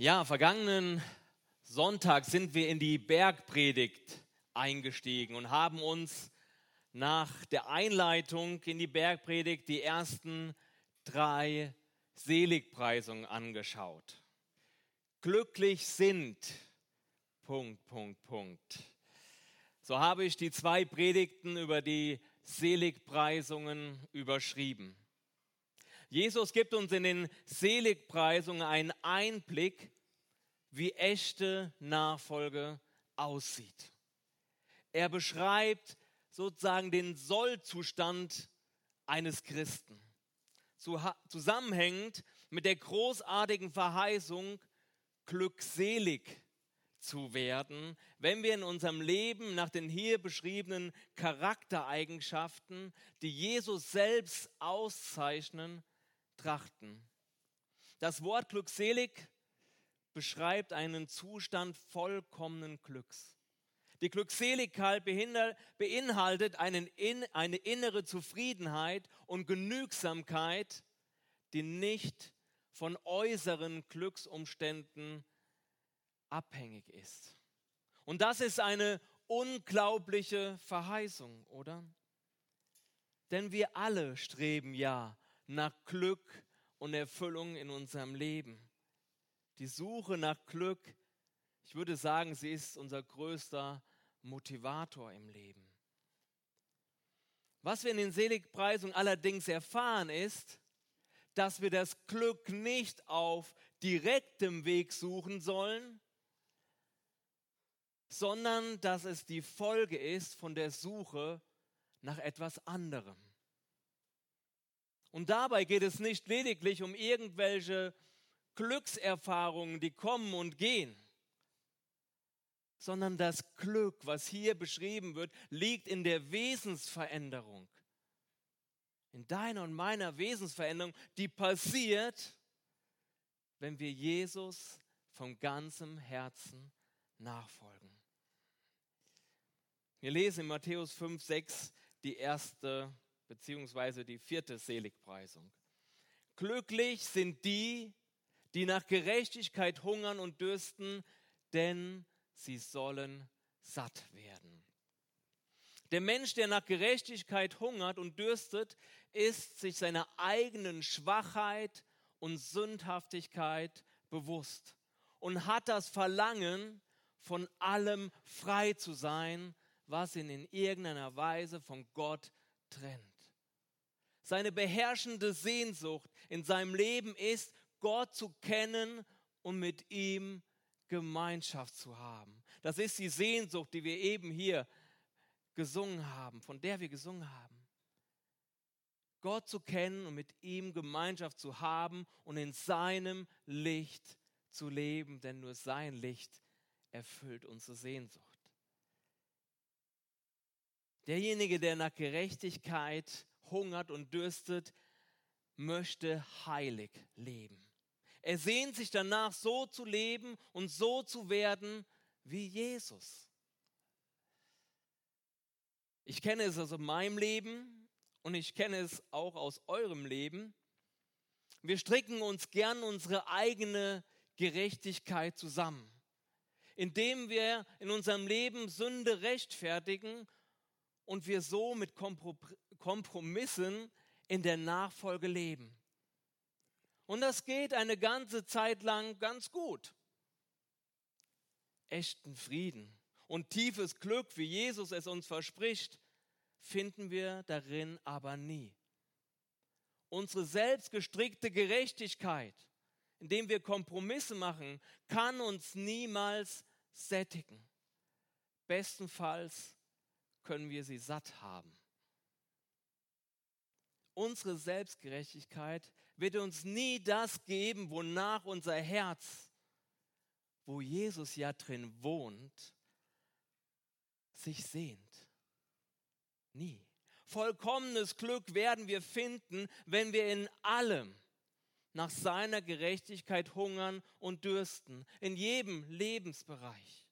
Ja, vergangenen Sonntag sind wir in die Bergpredigt eingestiegen und haben uns nach der Einleitung in die Bergpredigt die ersten drei Seligpreisungen angeschaut. Glücklich sind. Punkt, Punkt, Punkt. So habe ich die zwei Predigten über die Seligpreisungen überschrieben. Jesus gibt uns in den Seligpreisungen einen Einblick, wie echte Nachfolge aussieht. Er beschreibt sozusagen den Sollzustand eines Christen. Zusammenhängend mit der großartigen Verheißung, glückselig zu werden, wenn wir in unserem Leben nach den hier beschriebenen Charaktereigenschaften, die Jesus selbst auszeichnen, trachten. Das Wort glückselig beschreibt einen Zustand vollkommenen Glücks. Die Glückseligkeit beinhaltet eine innere Zufriedenheit und Genügsamkeit, die nicht von äußeren Glücksumständen abhängig ist. Und das ist eine unglaubliche Verheißung, oder? Denn wir alle streben ja nach Glück und Erfüllung in unserem Leben. Die Suche nach Glück, ich würde sagen, sie ist unser größter Motivator im Leben. Was wir in den Seligpreisungen allerdings erfahren ist, dass wir das Glück nicht auf direktem Weg suchen sollen, sondern dass es die Folge ist von der Suche nach etwas anderem. Und dabei geht es nicht lediglich um irgendwelche Glückserfahrungen, die kommen und gehen, sondern das Glück, was hier beschrieben wird, liegt in der Wesensveränderung. In deiner und meiner Wesensveränderung, die passiert, wenn wir Jesus von ganzem Herzen nachfolgen. Wir lesen in Matthäus 5, 6 die erste beziehungsweise die vierte Seligpreisung. Glücklich sind die, die nach Gerechtigkeit hungern und dürsten, denn sie sollen satt werden. Der Mensch, der nach Gerechtigkeit hungert und dürstet, ist sich seiner eigenen Schwachheit und Sündhaftigkeit bewusst und hat das Verlangen, von allem frei zu sein, was ihn in irgendeiner Weise von Gott trennt. Seine beherrschende Sehnsucht in seinem Leben ist, Gott zu kennen und mit ihm Gemeinschaft zu haben. Das ist die Sehnsucht, die wir eben hier gesungen haben, von der wir gesungen haben. Gott zu kennen und mit ihm Gemeinschaft zu haben und in seinem Licht zu leben, denn nur sein Licht erfüllt unsere Sehnsucht. Derjenige, der nach Gerechtigkeit hungert und dürstet, möchte heilig leben. Er sehnt sich danach, so zu leben und so zu werden wie Jesus. Ich kenne es aus meinem Leben und ich kenne es auch aus eurem Leben. Wir stricken uns gern unsere eigene Gerechtigkeit zusammen, indem wir in unserem Leben Sünde rechtfertigen und wir so mit Kompromissen in der Nachfolge leben. Und das geht eine ganze Zeit lang ganz gut. Echten Frieden und tiefes Glück, wie Jesus es uns verspricht, finden wir darin aber nie. Unsere selbstgestrickte Gerechtigkeit, indem wir Kompromisse machen, kann uns niemals sättigen. Bestenfalls können wir sie satt haben. Unsere Selbstgerechtigkeit wird uns nie das geben, wonach unser Herz, wo Jesus ja drin wohnt, sich sehnt. Nie. Vollkommenes Glück werden wir finden, wenn wir in allem nach seiner Gerechtigkeit hungern und dürsten, in jedem Lebensbereich.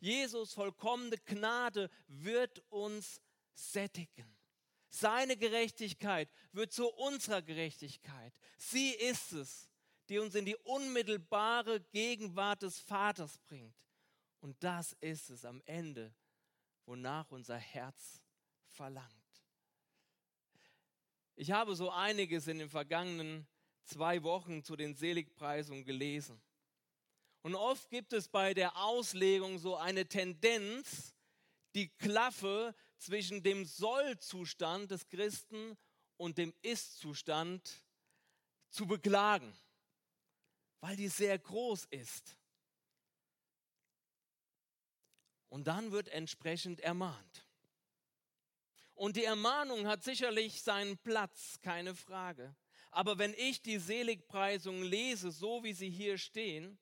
Jesus vollkommene Gnade wird uns sättigen. Seine Gerechtigkeit wird zu unserer Gerechtigkeit. Sie ist es, die uns in die unmittelbare Gegenwart des Vaters bringt. Und das ist es am Ende, wonach unser Herz verlangt. Ich habe so einiges in den vergangenen zwei Wochen zu den Seligpreisungen gelesen. Und oft gibt es bei der Auslegung so eine Tendenz, die Klaffe zwischen dem Sollzustand des Christen und dem Ist-Zustand zu beklagen, weil die sehr groß ist. Und dann wird entsprechend ermahnt. Und die Ermahnung hat sicherlich seinen Platz, keine Frage. Aber wenn ich die Seligpreisungen lese, so wie sie hier stehen,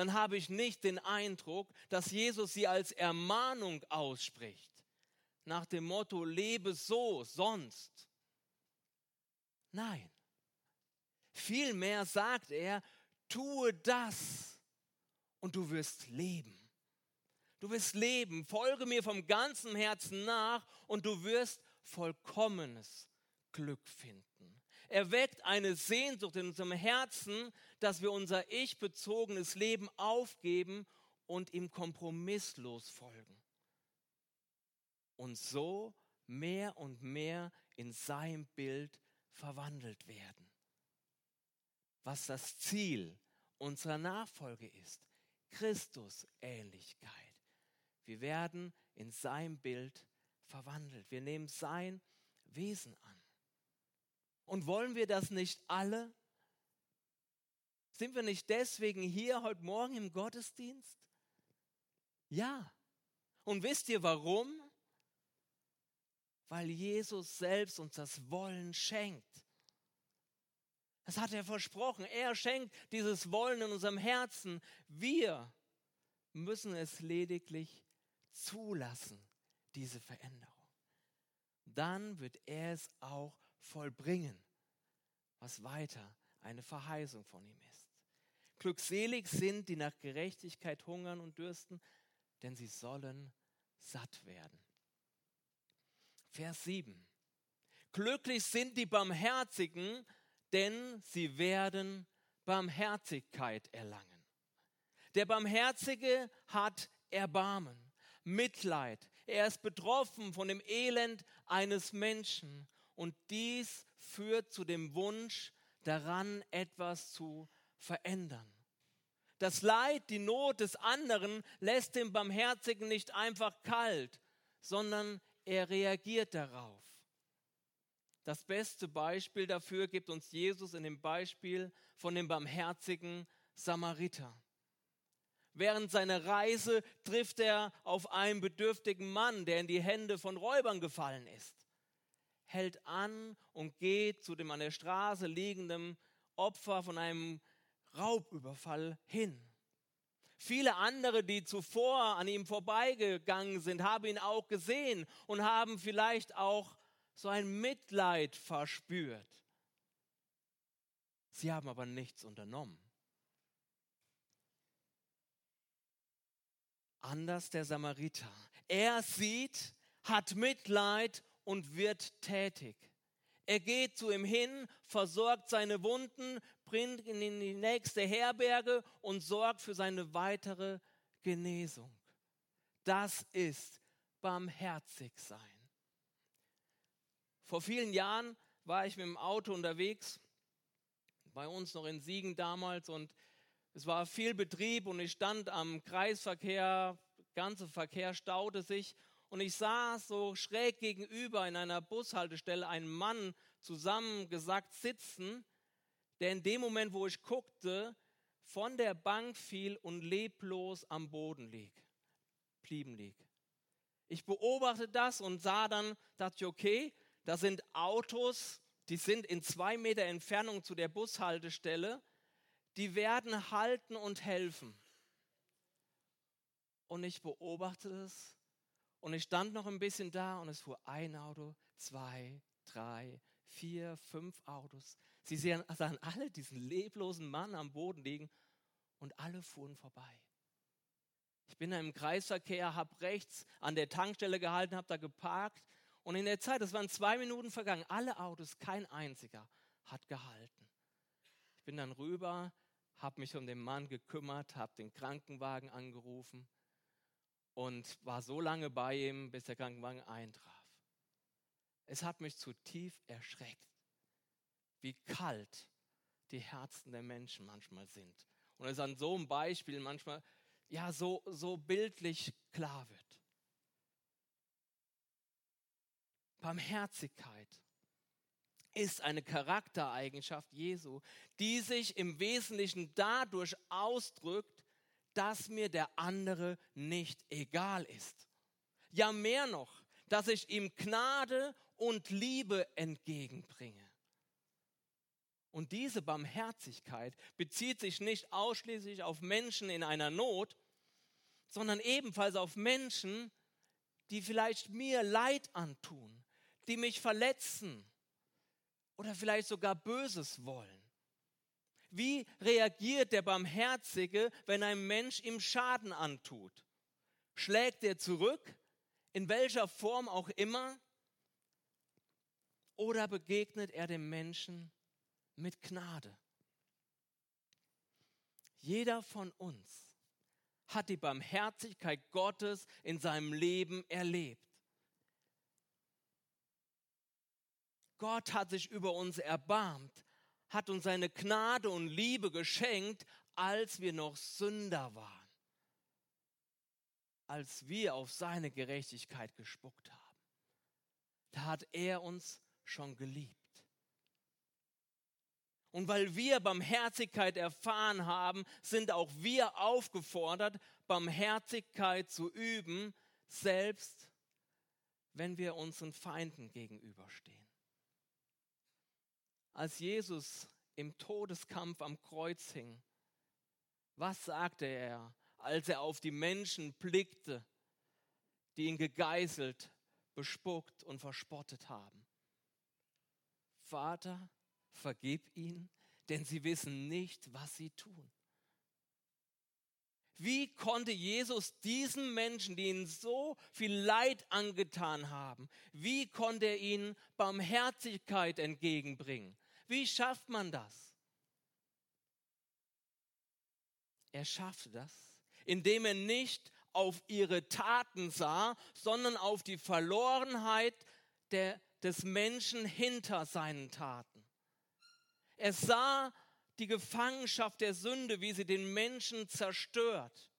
dann habe ich nicht den Eindruck, dass Jesus sie als Ermahnung ausspricht, nach dem Motto, lebe so, sonst. Nein. Vielmehr sagt er, tue das und du wirst leben. Du wirst leben, folge mir vom ganzen Herzen nach und du wirst vollkommenes Glück finden. Er weckt eine Sehnsucht in unserem Herzen, dass wir unser ich-bezogenes Leben aufgeben und ihm kompromisslos folgen. Und so mehr und mehr in sein Bild verwandelt werden. Was das Ziel unserer Nachfolge ist, Christus-Ähnlichkeit. Wir werden in sein Bild verwandelt. Wir nehmen sein Wesen an. Und wollen wir das nicht alle? Sind wir nicht deswegen hier heute Morgen im Gottesdienst? Ja. Und wisst ihr warum? Weil Jesus selbst uns das Wollen schenkt. Das hat er versprochen. Er schenkt dieses Wollen in unserem Herzen. Wir müssen es lediglich zulassen, diese Veränderung. Dann wird er es auch vollbringen, was weiter eine Verheißung von ihm ist. Glückselig sind, die nach Gerechtigkeit hungern und dürsten, denn sie sollen satt werden. Vers 7. Glücklich sind die Barmherzigen, denn sie werden Barmherzigkeit erlangen. Der Barmherzige hat Erbarmen, Mitleid. Er ist betroffen von dem Elend eines Menschen und dies führt zu dem Wunsch daran, etwas zu verändern. Das Leid, die Not des anderen lässt den Barmherzigen nicht einfach kalt, sondern er reagiert darauf. Das beste Beispiel dafür gibt uns Jesus in dem Beispiel von dem barmherzigen Samariter. Während seiner Reise trifft er auf einen bedürftigen Mann, der in die Hände von Räubern gefallen ist hält an und geht zu dem an der Straße liegenden Opfer von einem Raubüberfall hin. Viele andere, die zuvor an ihm vorbeigegangen sind, haben ihn auch gesehen und haben vielleicht auch so ein Mitleid verspürt. Sie haben aber nichts unternommen. Anders der Samariter. Er sieht, hat Mitleid und wird tätig. Er geht zu ihm hin, versorgt seine Wunden, bringt ihn in die nächste Herberge und sorgt für seine weitere Genesung. Das ist barmherzig sein. Vor vielen Jahren war ich mit dem Auto unterwegs, bei uns noch in Siegen damals, und es war viel Betrieb und ich stand am Kreisverkehr, ganze Verkehr staute sich und ich sah so schräg gegenüber in einer Bushaltestelle einen Mann zusammengesackt sitzen, der in dem Moment, wo ich guckte, von der Bank fiel und leblos am Boden lieg, blieben lieg. Ich beobachtete das und sah dann, dachte ich, okay, da sind Autos, die sind in zwei Meter Entfernung zu der Bushaltestelle, die werden halten und helfen. Und ich beobachtete es und ich stand noch ein bisschen da und es fuhr ein Auto, zwei, drei, vier, fünf Autos. Sie sahen, sahen alle diesen leblosen Mann am Boden liegen und alle fuhren vorbei. Ich bin da im Kreisverkehr, habe rechts an der Tankstelle gehalten, habe da geparkt und in der Zeit, das waren zwei Minuten vergangen, alle Autos, kein einziger hat gehalten. Ich bin dann rüber, habe mich um den Mann gekümmert, habe den Krankenwagen angerufen und war so lange bei ihm, bis der Krankenwagen eintraf. Es hat mich zutiefst erschreckt, wie kalt die Herzen der Menschen manchmal sind. Und es an so einem Beispiel manchmal ja so, so bildlich klar wird. Barmherzigkeit ist eine Charaktereigenschaft Jesu, die sich im Wesentlichen dadurch ausdrückt, dass mir der andere nicht egal ist. Ja, mehr noch, dass ich ihm Gnade und Liebe entgegenbringe. Und diese Barmherzigkeit bezieht sich nicht ausschließlich auf Menschen in einer Not, sondern ebenfalls auf Menschen, die vielleicht mir Leid antun, die mich verletzen oder vielleicht sogar Böses wollen. Wie reagiert der Barmherzige, wenn ein Mensch ihm Schaden antut? Schlägt er zurück, in welcher Form auch immer? Oder begegnet er dem Menschen mit Gnade? Jeder von uns hat die Barmherzigkeit Gottes in seinem Leben erlebt. Gott hat sich über uns erbarmt, hat uns seine Gnade und Liebe geschenkt, als wir noch Sünder waren, als wir auf seine Gerechtigkeit gespuckt haben. Da hat er uns schon geliebt. Und weil wir Barmherzigkeit erfahren haben, sind auch wir aufgefordert, Barmherzigkeit zu üben, selbst wenn wir unseren Feinden gegenüberstehen. Als Jesus im Todeskampf am Kreuz hing, was sagte er, als er auf die Menschen blickte, die ihn gegeißelt, bespuckt und verspottet haben? Vater, vergib ihnen, denn sie wissen nicht, was sie tun. Wie konnte Jesus diesen Menschen, die ihnen so viel Leid angetan haben, wie konnte er ihnen Barmherzigkeit entgegenbringen? Wie schafft man das? Er schaffte das, indem er nicht auf ihre Taten sah, sondern auf die Verlorenheit der, des Menschen hinter seinen Taten. Er sah die Gefangenschaft der Sünde, wie sie den Menschen zerstört.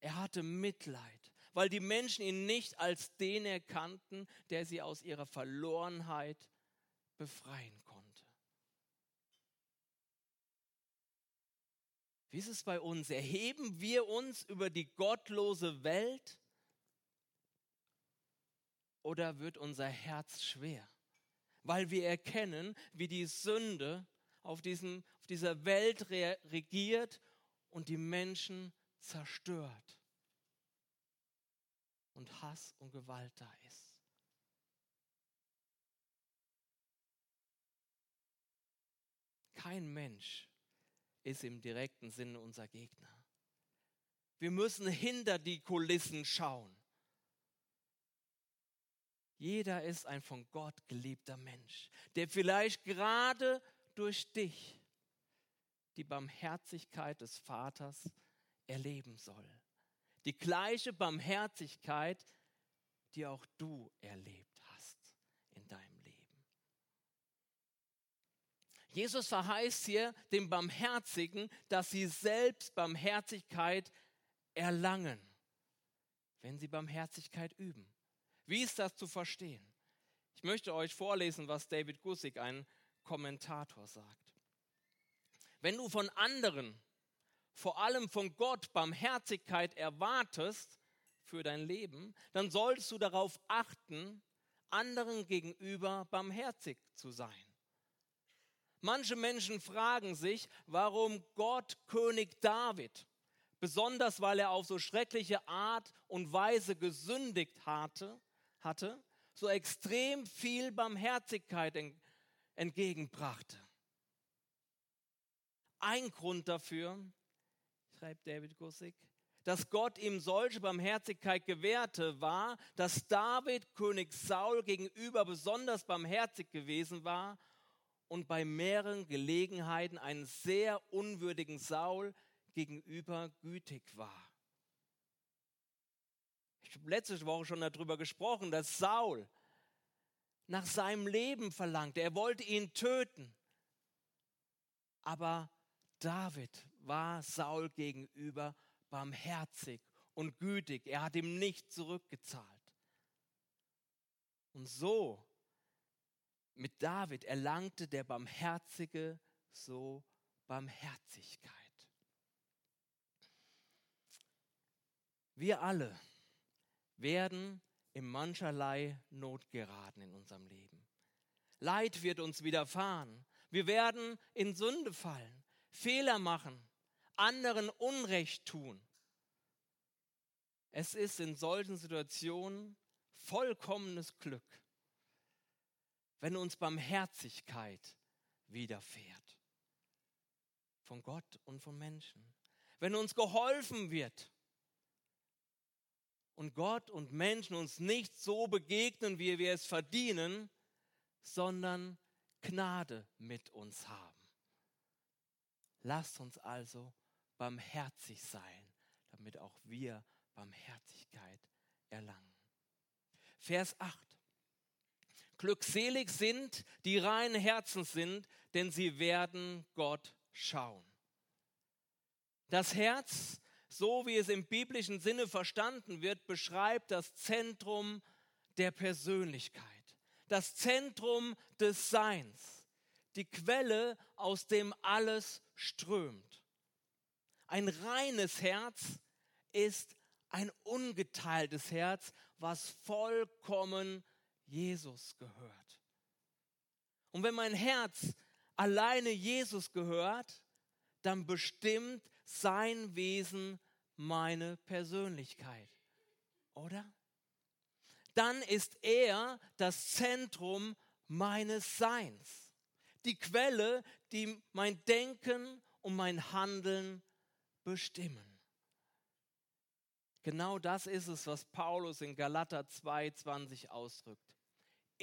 Er hatte Mitleid, weil die Menschen ihn nicht als den erkannten, der sie aus ihrer Verlorenheit befreien konnte. Wie ist es bei uns? Erheben wir uns über die gottlose Welt oder wird unser Herz schwer? Weil wir erkennen, wie die Sünde auf, diesem, auf dieser Welt regiert und die Menschen zerstört und Hass und Gewalt da ist. Kein Mensch ist im direkten Sinne unser Gegner. Wir müssen hinter die Kulissen schauen. Jeder ist ein von Gott geliebter Mensch, der vielleicht gerade durch dich die Barmherzigkeit des Vaters erleben soll. Die gleiche Barmherzigkeit, die auch du erlebt hast in deinem Leben. Jesus verheißt hier dem Barmherzigen, dass sie selbst Barmherzigkeit erlangen, wenn sie Barmherzigkeit üben. Wie ist das zu verstehen? Ich möchte euch vorlesen, was David Gussig, ein Kommentator, sagt. Wenn du von anderen, vor allem von Gott, Barmherzigkeit erwartest für dein Leben, dann solltest du darauf achten, anderen gegenüber barmherzig zu sein. Manche Menschen fragen sich, warum Gott König David, besonders weil er auf so schreckliche Art und Weise gesündigt hatte, hatte so extrem viel Barmherzigkeit entgegenbrachte. Ein Grund dafür, schreibt David Gussig, dass Gott ihm solche Barmherzigkeit gewährte, war, dass David König Saul gegenüber besonders barmherzig gewesen war und bei mehreren Gelegenheiten einen sehr unwürdigen Saul gegenüber gütig war. Ich habe letzte Woche schon darüber gesprochen, dass Saul nach seinem Leben verlangte. Er wollte ihn töten. Aber David war Saul gegenüber barmherzig und gütig. Er hat ihm nicht zurückgezahlt. Und so mit David erlangte der Barmherzige so Barmherzigkeit. Wir alle werden in mancherlei Not geraten in unserem Leben. Leid wird uns widerfahren. Wir werden in Sünde fallen, Fehler machen, anderen Unrecht tun. Es ist in solchen Situationen vollkommenes Glück, wenn uns Barmherzigkeit widerfährt. Von Gott und von Menschen. Wenn uns geholfen wird und Gott und Menschen uns nicht so begegnen, wie wir es verdienen, sondern Gnade mit uns haben. Lasst uns also barmherzig sein, damit auch wir Barmherzigkeit erlangen. Vers 8. Glückselig sind, die reinen Herzens sind, denn sie werden Gott schauen. Das Herz, so wie es im biblischen Sinne verstanden wird, beschreibt das Zentrum der Persönlichkeit, das Zentrum des Seins, die Quelle, aus dem alles strömt. Ein reines Herz ist ein ungeteiltes Herz, was vollkommen Jesus gehört. Und wenn mein Herz alleine Jesus gehört, dann bestimmt sein Wesen meine Persönlichkeit. Oder? Dann ist er das Zentrum meines Seins. Die Quelle, die mein Denken und mein Handeln bestimmen. Genau das ist es, was Paulus in Galater 2,20 ausdrückt.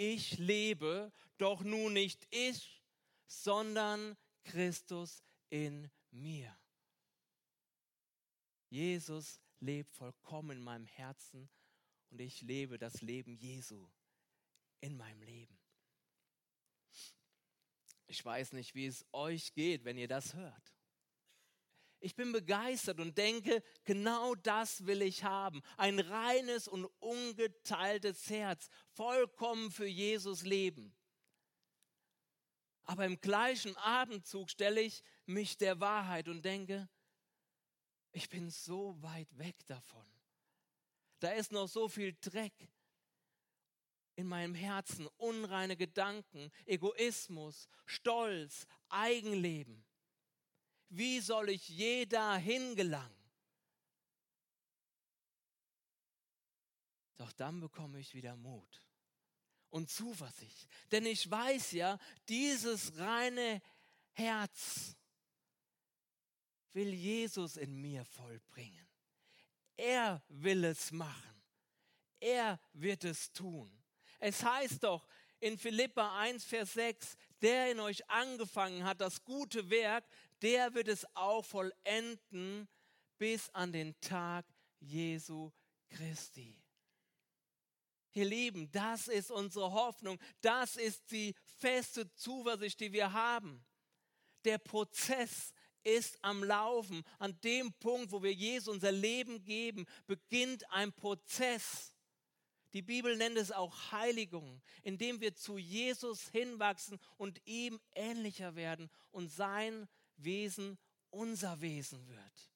Ich lebe, doch nun nicht ich, sondern Christus in mir. Jesus lebt vollkommen in meinem Herzen und ich lebe das Leben Jesu in meinem Leben. Ich weiß nicht, wie es euch geht, wenn ihr das hört. Ich bin begeistert und denke, genau das will ich haben. Ein reines und ungeteiltes Herz, vollkommen für Jesus leben. Aber im gleichen Abendzug stelle ich mich der Wahrheit und denke, ich bin so weit weg davon. Da ist noch so viel Dreck in meinem Herzen, unreine Gedanken, Egoismus, Stolz, Eigenleben. Wie soll ich je dahin gelangen? Doch dann bekomme ich wieder Mut und Zuversicht. Denn ich weiß ja, dieses reine Herz will Jesus in mir vollbringen. Er will es machen. Er wird es tun. Es heißt doch in Philippa 1, Vers 6, der in euch angefangen hat, das gute Werk, der wird es auch vollenden bis an den Tag Jesu Christi. Ihr Lieben, das ist unsere Hoffnung, das ist die feste Zuversicht, die wir haben. Der Prozess ist am Laufen. An dem Punkt, wo wir Jesus unser Leben geben, beginnt ein Prozess. Die Bibel nennt es auch Heiligung, indem wir zu Jesus hinwachsen und ihm ähnlicher werden und sein Wesen unser Wesen wird.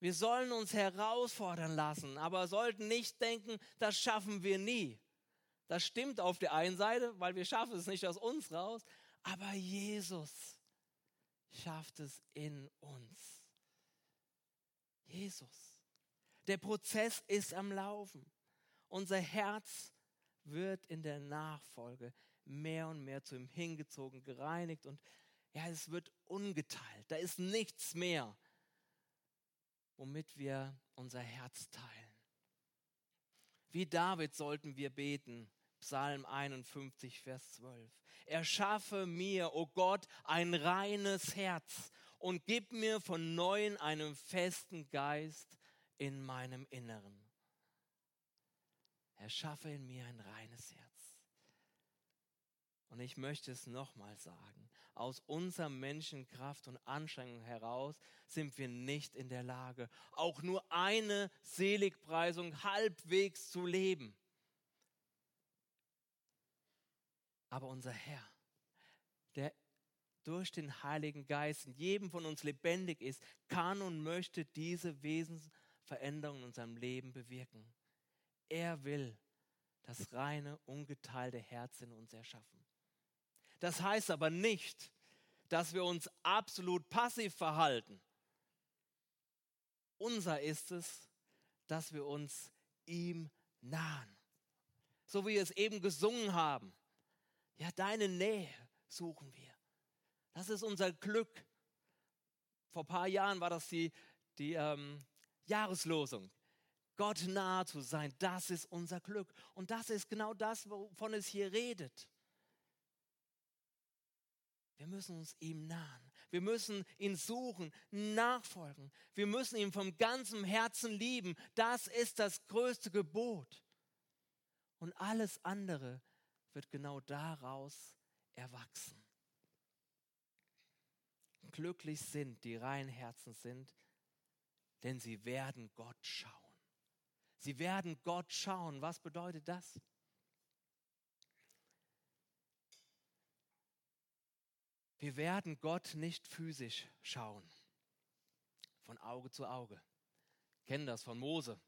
Wir sollen uns herausfordern lassen, aber sollten nicht denken, das schaffen wir nie. Das stimmt auf der einen Seite, weil wir schaffen es nicht aus uns raus, aber Jesus schafft es in uns. Jesus. Der Prozess ist am Laufen. Unser Herz wird in der Nachfolge mehr und mehr zu ihm hingezogen, gereinigt und ja, es wird ungeteilt. Da ist nichts mehr, womit wir unser Herz teilen. Wie David sollten wir beten, Psalm 51, Vers 12. Erschaffe mir, o oh Gott, ein reines Herz und gib mir von neuem einen festen Geist in meinem Inneren. Erschaffe in mir ein reines Herz. Und ich möchte es nochmal sagen. Aus unserer Menschenkraft und Anstrengung heraus sind wir nicht in der Lage, auch nur eine Seligpreisung halbwegs zu leben. Aber unser Herr, der durch den Heiligen Geist in jedem von uns lebendig ist, kann und möchte diese Wesensveränderung in unserem Leben bewirken. Er will das reine, ungeteilte Herz in uns erschaffen. Das heißt aber nicht, dass wir uns absolut passiv verhalten. Unser ist es, dass wir uns ihm nahen. So wie wir es eben gesungen haben. Ja, deine Nähe suchen wir. Das ist unser Glück. Vor ein paar Jahren war das die, die ähm, Jahreslosung. Gott nahe zu sein, das ist unser Glück. Und das ist genau das, wovon es hier redet. Wir müssen uns ihm nahen. Wir müssen ihn suchen, nachfolgen. Wir müssen ihn vom ganzen Herzen lieben. Das ist das größte Gebot. Und alles andere wird genau daraus erwachsen. Glücklich sind, die rein Herzen sind, denn sie werden Gott schauen. Sie werden Gott schauen. Was bedeutet das? Wir werden Gott nicht physisch schauen, von Auge zu Auge. Kennen das von Mose.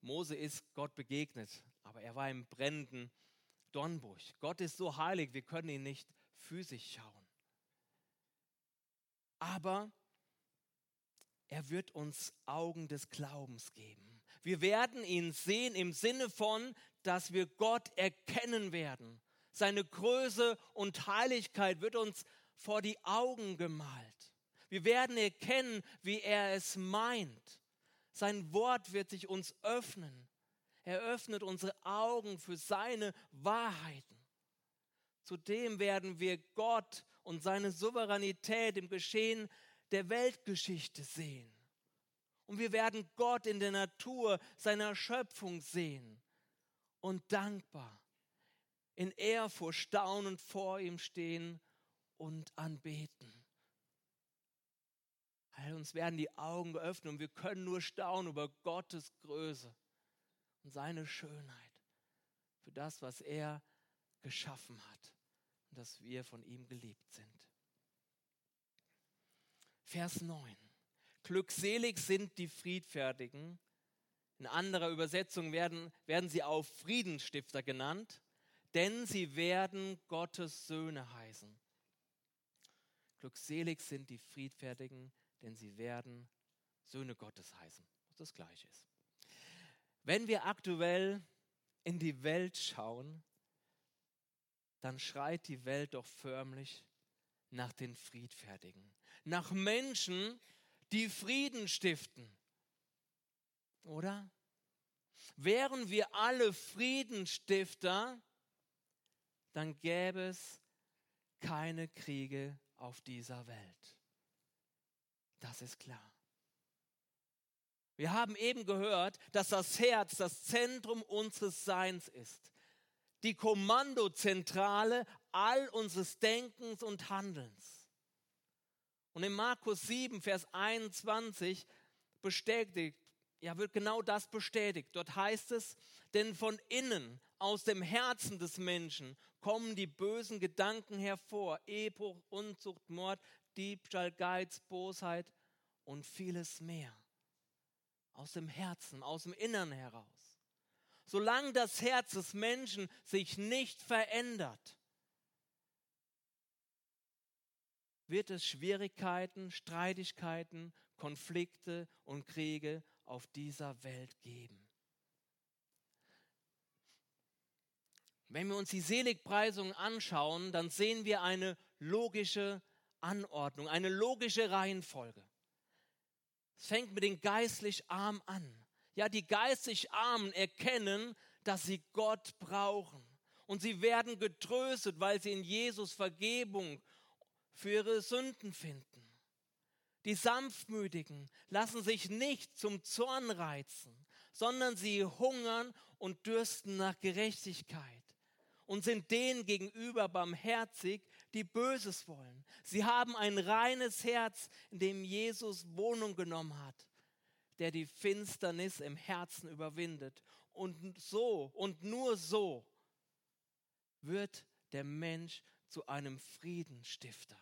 Mose ist Gott begegnet, aber er war im brennenden Dornbusch. Gott ist so heilig, wir können ihn nicht physisch schauen. Aber er wird uns Augen des Glaubens geben. Wir werden ihn sehen im Sinne von, dass wir Gott erkennen werden. Seine Größe und Heiligkeit wird uns vor die Augen gemalt. Wir werden erkennen, wie er es meint. Sein Wort wird sich uns öffnen. Er öffnet unsere Augen für seine Wahrheiten. Zudem werden wir Gott und seine Souveränität im Geschehen der Weltgeschichte sehen. Und wir werden Gott in der Natur seiner Schöpfung sehen und dankbar in Ehrfurcht staunend vor ihm stehen und anbeten. All uns werden die Augen geöffnet und wir können nur staunen über Gottes Größe und seine Schönheit für das, was er geschaffen hat und dass wir von ihm geliebt sind. Vers 9. Glückselig sind die Friedfertigen. In anderer Übersetzung werden, werden sie auch Friedensstifter genannt, denn sie werden Gottes Söhne heißen. Glückselig sind die Friedfertigen, denn sie werden Söhne Gottes heißen, was das gleiche ist. Wenn wir aktuell in die Welt schauen, dann schreit die Welt doch förmlich nach den Friedfertigen, nach Menschen, die Frieden stiften. Oder? Wären wir alle Friedenstifter, dann gäbe es keine Kriege auf dieser Welt. Das ist klar. Wir haben eben gehört, dass das Herz das Zentrum unseres Seins ist, die Kommandozentrale all unseres Denkens und Handelns. Und in Markus 7, Vers 21 bestätigt, ja, wird genau das bestätigt. Dort heißt es, denn von innen, aus dem Herzen des Menschen, kommen die bösen Gedanken hervor. Ehebruch, Unzucht, Mord, Diebstahl, Geiz, Bosheit und vieles mehr. Aus dem Herzen, aus dem Innern heraus. Solange das Herz des Menschen sich nicht verändert, wird es Schwierigkeiten, Streitigkeiten, Konflikte und Kriege auf dieser Welt geben. Wenn wir uns die Seligpreisung anschauen, dann sehen wir eine logische Anordnung, eine logische Reihenfolge. Es fängt mit den geistlich Armen an. Ja, die geistlich Armen erkennen, dass sie Gott brauchen. Und sie werden getröstet, weil sie in Jesus Vergebung für ihre Sünden finden. Die Sanftmütigen lassen sich nicht zum Zorn reizen, sondern sie hungern und dürsten nach Gerechtigkeit und sind denen gegenüber barmherzig, die Böses wollen. Sie haben ein reines Herz, in dem Jesus Wohnung genommen hat, der die Finsternis im Herzen überwindet. Und so und nur so wird der Mensch zu einem Friedenstifter,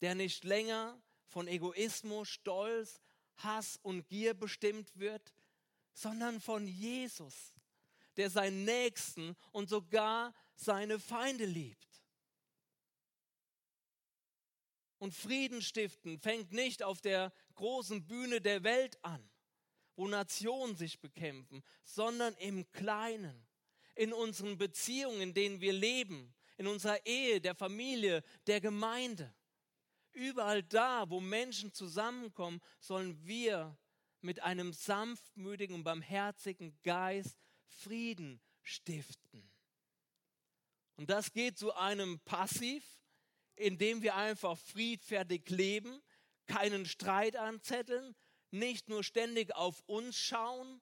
der nicht länger von Egoismus, Stolz, Hass und Gier bestimmt wird, sondern von Jesus, der seinen Nächsten und sogar seine Feinde liebt. Und Frieden stiften fängt nicht auf der großen Bühne der Welt an, wo Nationen sich bekämpfen, sondern im Kleinen, in unseren Beziehungen, in denen wir leben, in unserer Ehe, der Familie, der Gemeinde. Überall da, wo Menschen zusammenkommen, sollen wir mit einem sanftmütigen und barmherzigen Geist Frieden stiften. Und das geht zu einem Passiv, indem wir einfach friedfertig leben, keinen Streit anzetteln, nicht nur ständig auf uns schauen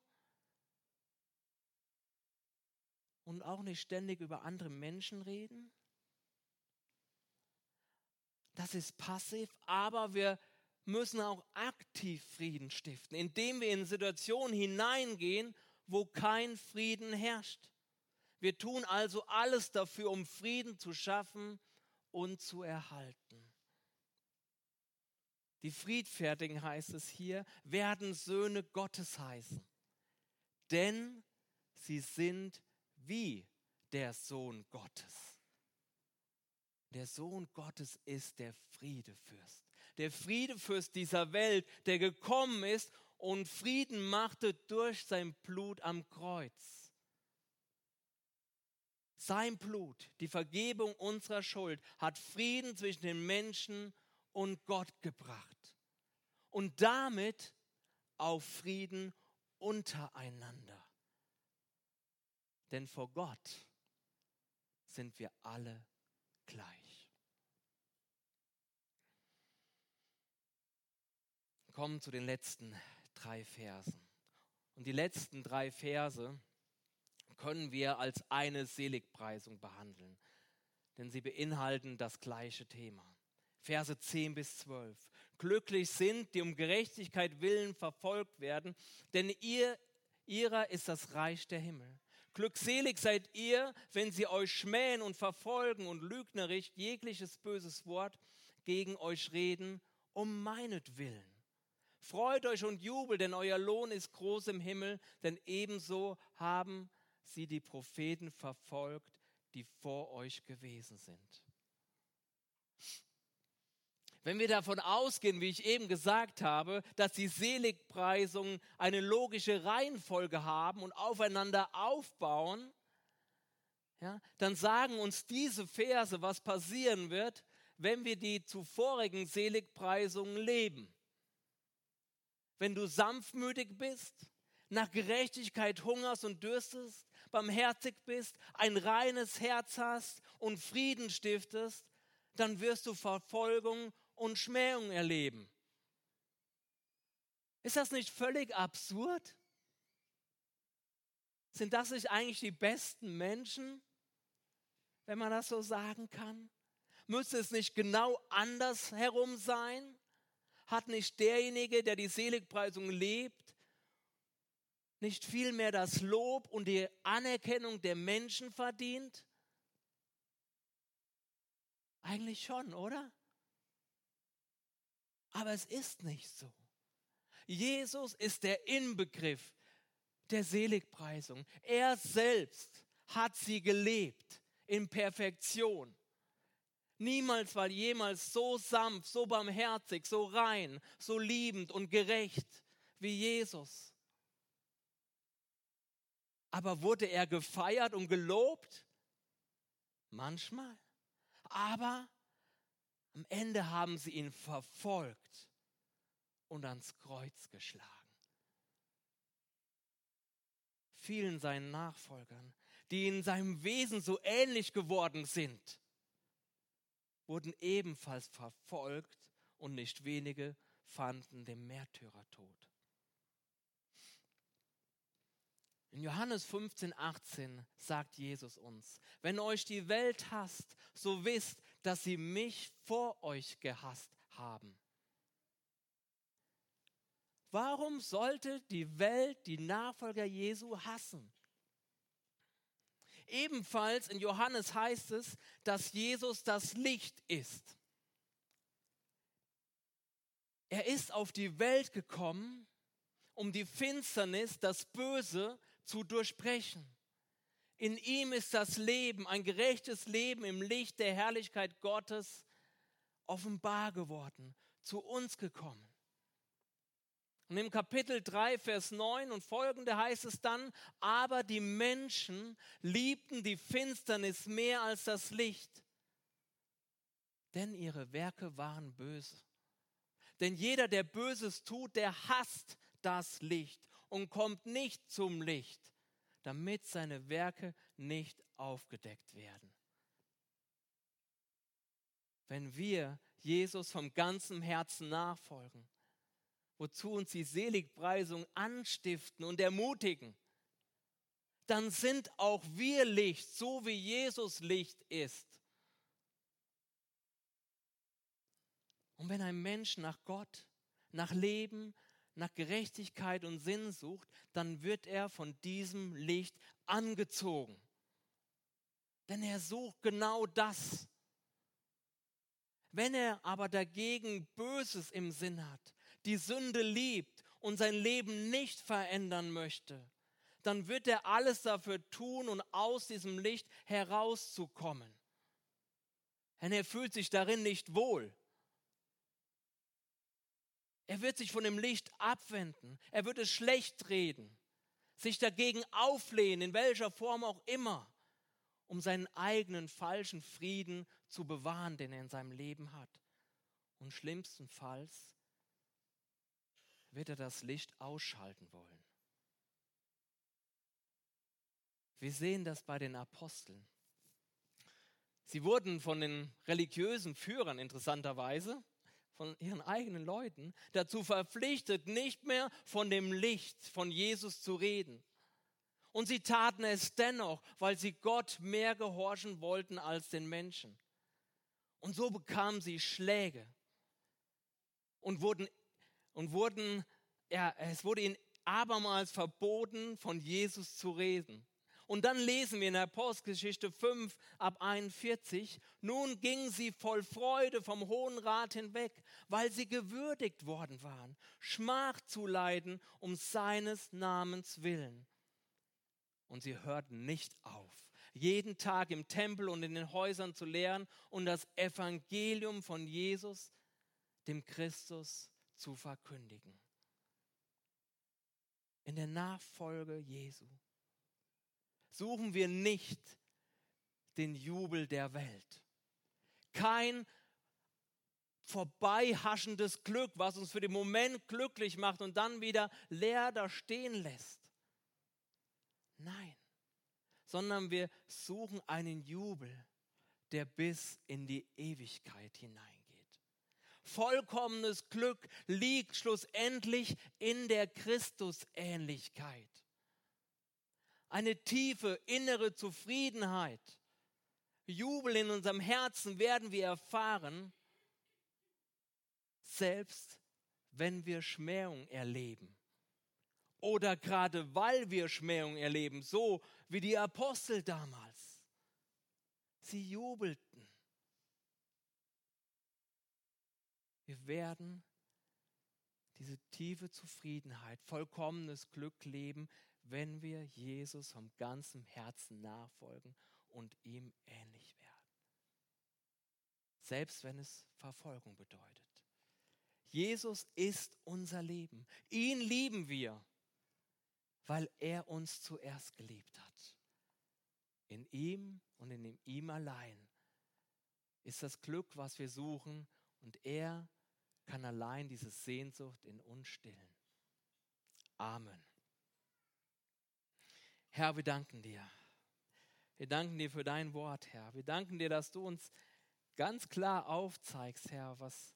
und auch nicht ständig über andere Menschen reden. Das ist passiv, aber wir müssen auch aktiv Frieden stiften, indem wir in Situationen hineingehen, wo kein Frieden herrscht. Wir tun also alles dafür, um Frieden zu schaffen und zu erhalten. Die Friedfertigen heißt es hier, werden Söhne Gottes heißen, denn sie sind wie der Sohn Gottes. Der Sohn Gottes ist der Friedefürst. Der Friedefürst dieser Welt, der gekommen ist und Frieden machte durch sein Blut am Kreuz. Sein Blut, die Vergebung unserer Schuld, hat Frieden zwischen den Menschen und Gott gebracht. Und damit auch Frieden untereinander. Denn vor Gott sind wir alle gleich. Kommen zu den letzten drei Versen. Und die letzten drei Verse können wir als eine Seligpreisung behandeln, denn sie beinhalten das gleiche Thema. Verse 10 bis 12. Glücklich sind, die um Gerechtigkeit willen verfolgt werden, denn ihr, ihrer ist das Reich der Himmel. Glückselig seid ihr, wenn sie euch schmähen und verfolgen und lügnerisch jegliches böses Wort gegen euch reden, um meinetwillen. Freut euch und jubelt, denn euer Lohn ist groß im Himmel, denn ebenso haben sie die Propheten verfolgt, die vor euch gewesen sind. Wenn wir davon ausgehen, wie ich eben gesagt habe, dass die Seligpreisungen eine logische Reihenfolge haben und aufeinander aufbauen, ja, dann sagen uns diese Verse, was passieren wird, wenn wir die zuvorigen Seligpreisungen leben. Wenn du sanftmütig bist, nach Gerechtigkeit hungerst und dürstest, barmherzig bist, ein reines Herz hast und Frieden stiftest, dann wirst du Verfolgung und Schmähung erleben. Ist das nicht völlig absurd? Sind das nicht eigentlich die besten Menschen, wenn man das so sagen kann? Müsste es nicht genau anders herum sein? Hat nicht derjenige, der die Seligpreisung lebt, nicht vielmehr das Lob und die Anerkennung der Menschen verdient? Eigentlich schon, oder? Aber es ist nicht so. Jesus ist der Inbegriff der Seligpreisung. Er selbst hat sie gelebt in Perfektion. Niemals war jemals so sanft, so barmherzig, so rein, so liebend und gerecht wie Jesus. Aber wurde er gefeiert und gelobt? Manchmal. Aber am Ende haben sie ihn verfolgt und ans Kreuz geschlagen. Vielen seinen Nachfolgern, die in seinem Wesen so ähnlich geworden sind, wurden ebenfalls verfolgt und nicht wenige fanden den Märtyrertod. In Johannes 15, 18 sagt Jesus uns, wenn euch die Welt hasst, so wisst, dass sie mich vor euch gehasst haben. Warum sollte die Welt die Nachfolger Jesu hassen? Ebenfalls in Johannes heißt es, dass Jesus das Licht ist. Er ist auf die Welt gekommen, um die Finsternis, das Böse zu durchbrechen. In ihm ist das Leben, ein gerechtes Leben im Licht der Herrlichkeit Gottes offenbar geworden, zu uns gekommen. Und im Kapitel 3, Vers 9 und folgende heißt es dann, aber die Menschen liebten die Finsternis mehr als das Licht, denn ihre Werke waren böse. Denn jeder, der Böses tut, der hasst das Licht und kommt nicht zum Licht, damit seine Werke nicht aufgedeckt werden. Wenn wir Jesus vom ganzen Herzen nachfolgen, wozu uns die Seligpreisung anstiften und ermutigen, dann sind auch wir Licht, so wie Jesus Licht ist. Und wenn ein Mensch nach Gott, nach Leben, nach Gerechtigkeit und Sinn sucht, dann wird er von diesem Licht angezogen. Denn er sucht genau das. Wenn er aber dagegen Böses im Sinn hat, die Sünde liebt und sein Leben nicht verändern möchte, dann wird er alles dafür tun, um aus diesem Licht herauszukommen. Denn er fühlt sich darin nicht wohl. Er wird sich von dem Licht abwenden. Er wird es schlecht reden, sich dagegen auflehnen, in welcher Form auch immer, um seinen eigenen falschen Frieden zu bewahren, den er in seinem Leben hat. Und schlimmstenfalls wird er das Licht ausschalten wollen. Wir sehen das bei den Aposteln. Sie wurden von den religiösen Führern interessanterweise von ihren eigenen Leuten dazu verpflichtet, nicht mehr von dem Licht von Jesus zu reden. Und sie taten es dennoch, weil sie Gott mehr gehorchen wollten als den Menschen. Und so bekamen sie Schläge und wurden, und wurden, ja, es wurde ihnen abermals verboten, von Jesus zu reden. Und dann lesen wir in der Apostelgeschichte 5 ab 41, nun gingen sie voll Freude vom Hohen Rat hinweg, weil sie gewürdigt worden waren, Schmach zu leiden um seines Namens willen. Und sie hörten nicht auf, jeden Tag im Tempel und in den Häusern zu lehren und das Evangelium von Jesus, dem Christus, zu verkündigen. In der Nachfolge Jesu suchen wir nicht den Jubel der Welt. Kein vorbeihaschendes Glück, was uns für den Moment glücklich macht und dann wieder leer da stehen lässt. Nein, sondern wir suchen einen Jubel, der bis in die Ewigkeit hineingeht. Vollkommenes Glück liegt schlussendlich in der Christusähnlichkeit eine tiefe innere Zufriedenheit, Jubel in unserem Herzen werden wir erfahren, selbst wenn wir Schmähung erleben. Oder gerade weil wir Schmähung erleben, so wie die Apostel damals. Sie jubelten. Wir werden diese tiefe Zufriedenheit, vollkommenes Glück leben, wenn wir Jesus vom ganzen Herzen nachfolgen und ihm ähnlich werden. Selbst wenn es Verfolgung bedeutet. Jesus ist unser Leben. Ihn lieben wir, weil er uns zuerst geliebt hat. In ihm und in ihm allein ist das Glück, was wir suchen, und er kann allein diese Sehnsucht in uns stillen. Amen. Herr, wir danken dir, Wir danken dir für dein Wort, Herr. Wir danken dir, dass du uns ganz klar aufzeigst, Herr, was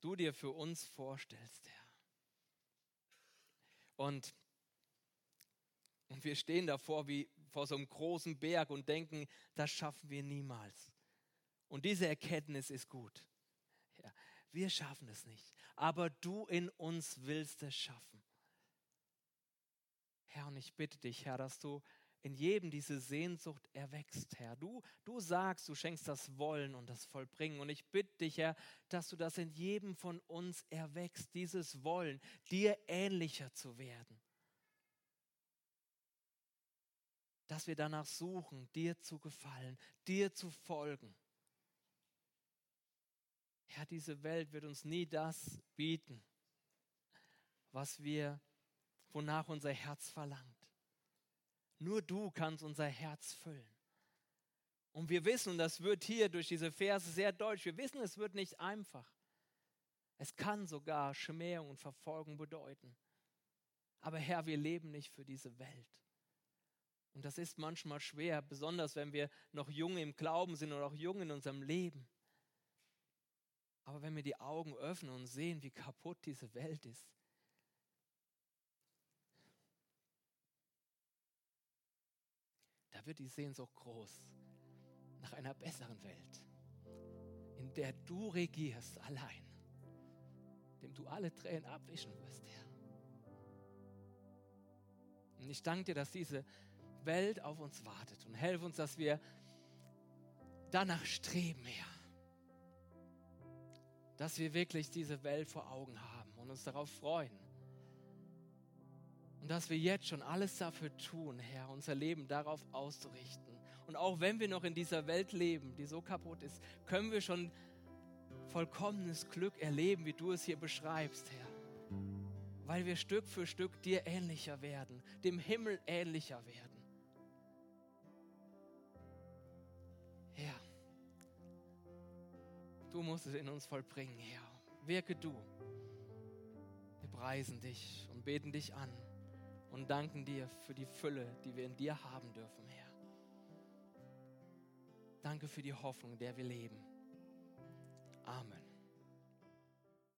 du dir für uns vorstellst, Herr. Und, und wir stehen davor wie vor so einem großen Berg und denken, das schaffen wir niemals. Und diese Erkenntnis ist gut. Wir schaffen es nicht, aber du in uns willst es schaffen. Herr, und ich bitte dich, Herr, dass du in jedem diese Sehnsucht erwächst, Herr. Du, du sagst, du schenkst das Wollen und das Vollbringen. Und ich bitte dich, Herr, dass du das in jedem von uns erwächst, dieses Wollen, dir ähnlicher zu werden. Dass wir danach suchen, dir zu gefallen, dir zu folgen. Herr, diese Welt wird uns nie das bieten, was wir, wonach unser Herz verlangt. Nur du kannst unser Herz füllen. Und wir wissen, und das wird hier durch diese Verse sehr deutlich, wir wissen, es wird nicht einfach. Es kann sogar Schmähung und Verfolgung bedeuten. Aber Herr, wir leben nicht für diese Welt. Und das ist manchmal schwer, besonders wenn wir noch jung im Glauben sind oder auch jung in unserem Leben. Aber wenn wir die Augen öffnen und sehen, wie kaputt diese Welt ist, da wird die Sehnsucht groß nach einer besseren Welt, in der du regierst allein, dem du alle Tränen abwischen wirst, Herr. Und ich danke dir, dass diese Welt auf uns wartet und helfe uns, dass wir danach streben, Herr. Dass wir wirklich diese Welt vor Augen haben und uns darauf freuen und dass wir jetzt schon alles dafür tun, Herr, unser Leben darauf auszurichten. Und auch wenn wir noch in dieser Welt leben, die so kaputt ist, können wir schon vollkommenes Glück erleben, wie du es hier beschreibst, Herr. Weil wir Stück für Stück dir ähnlicher werden, dem Himmel ähnlicher werden. Du musst es in uns vollbringen, Herr. Wirke du. Wir preisen dich und beten dich an und danken dir für die Fülle, die wir in dir haben dürfen, Herr. Danke für die Hoffnung, in der wir leben. Amen.